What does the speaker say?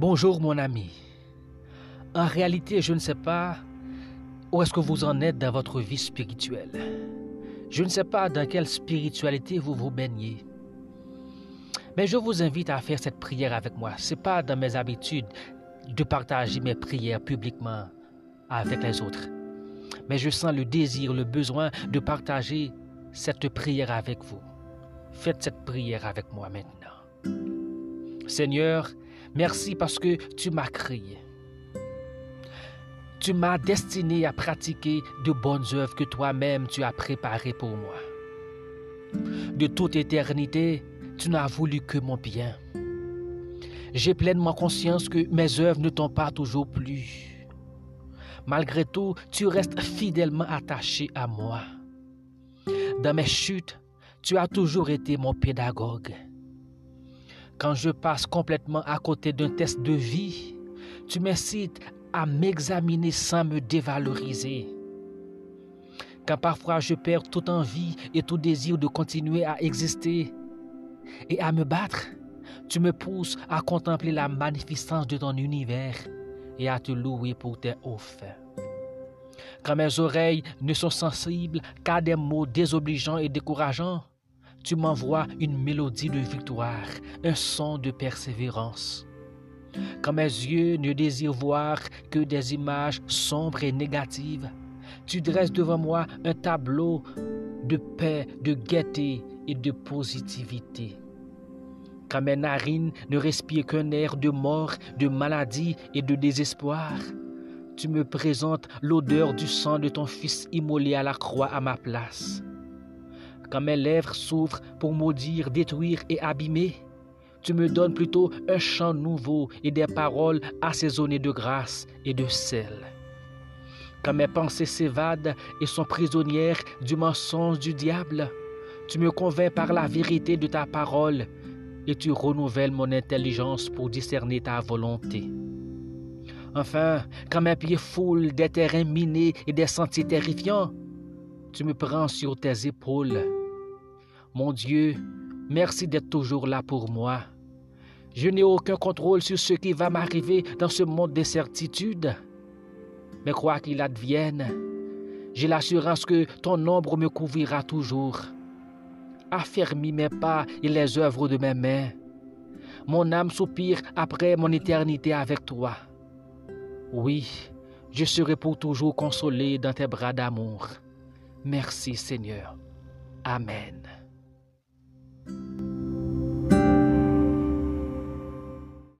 Bonjour mon ami. En réalité, je ne sais pas où est-ce que vous en êtes dans votre vie spirituelle. Je ne sais pas dans quelle spiritualité vous vous baignez. Mais je vous invite à faire cette prière avec moi. Ce n'est pas dans mes habitudes de partager mes prières publiquement avec les autres. Mais je sens le désir, le besoin de partager cette prière avec vous. Faites cette prière avec moi maintenant. Seigneur, merci parce que tu m'as créé. Tu m'as destiné à pratiquer de bonnes œuvres que toi-même tu as préparées pour moi. De toute éternité, tu n'as voulu que mon bien. J'ai pleinement conscience que mes œuvres ne t'ont pas toujours plu. Malgré tout, tu restes fidèlement attaché à moi. Dans mes chutes, tu as toujours été mon pédagogue. Quand je passe complètement à côté d'un test de vie, tu m'incites à m'examiner sans me dévaloriser. Quand parfois je perds toute envie et tout désir de continuer à exister et à me battre, tu me pousses à contempler la magnificence de ton univers et à te louer pour tes offres. Quand mes oreilles ne sont sensibles qu'à des mots désobligeants et décourageants, tu m'envoies une mélodie de victoire, un son de persévérance. Quand mes yeux ne désirent voir que des images sombres et négatives, tu dresses devant moi un tableau de paix, de gaieté et de positivité. Quand mes narines ne respirent qu'un air de mort, de maladie et de désespoir, tu me présentes l'odeur du sang de ton Fils immolé à la croix à ma place. Quand mes lèvres s'ouvrent pour maudire, détruire et abîmer, tu me donnes plutôt un chant nouveau et des paroles assaisonnées de grâce et de sel. Quand mes pensées s'évadent et sont prisonnières du mensonge du diable, tu me convaincs par la vérité de ta parole et tu renouvelles mon intelligence pour discerner ta volonté. Enfin, quand mes pieds foulent des terrains minés et des sentiers terrifiants, tu me prends sur tes épaules. Mon Dieu, merci d'être toujours là pour moi. Je n'ai aucun contrôle sur ce qui va m'arriver dans ce monde d'incertitude. Mais quoi qu'il advienne, j'ai l'assurance que ton ombre me couvrira toujours. Affermis mes pas et les œuvres de mes mains. Mon âme soupire après mon éternité avec toi. Oui, je serai pour toujours consolé dans tes bras d'amour. Merci Seigneur. Amen.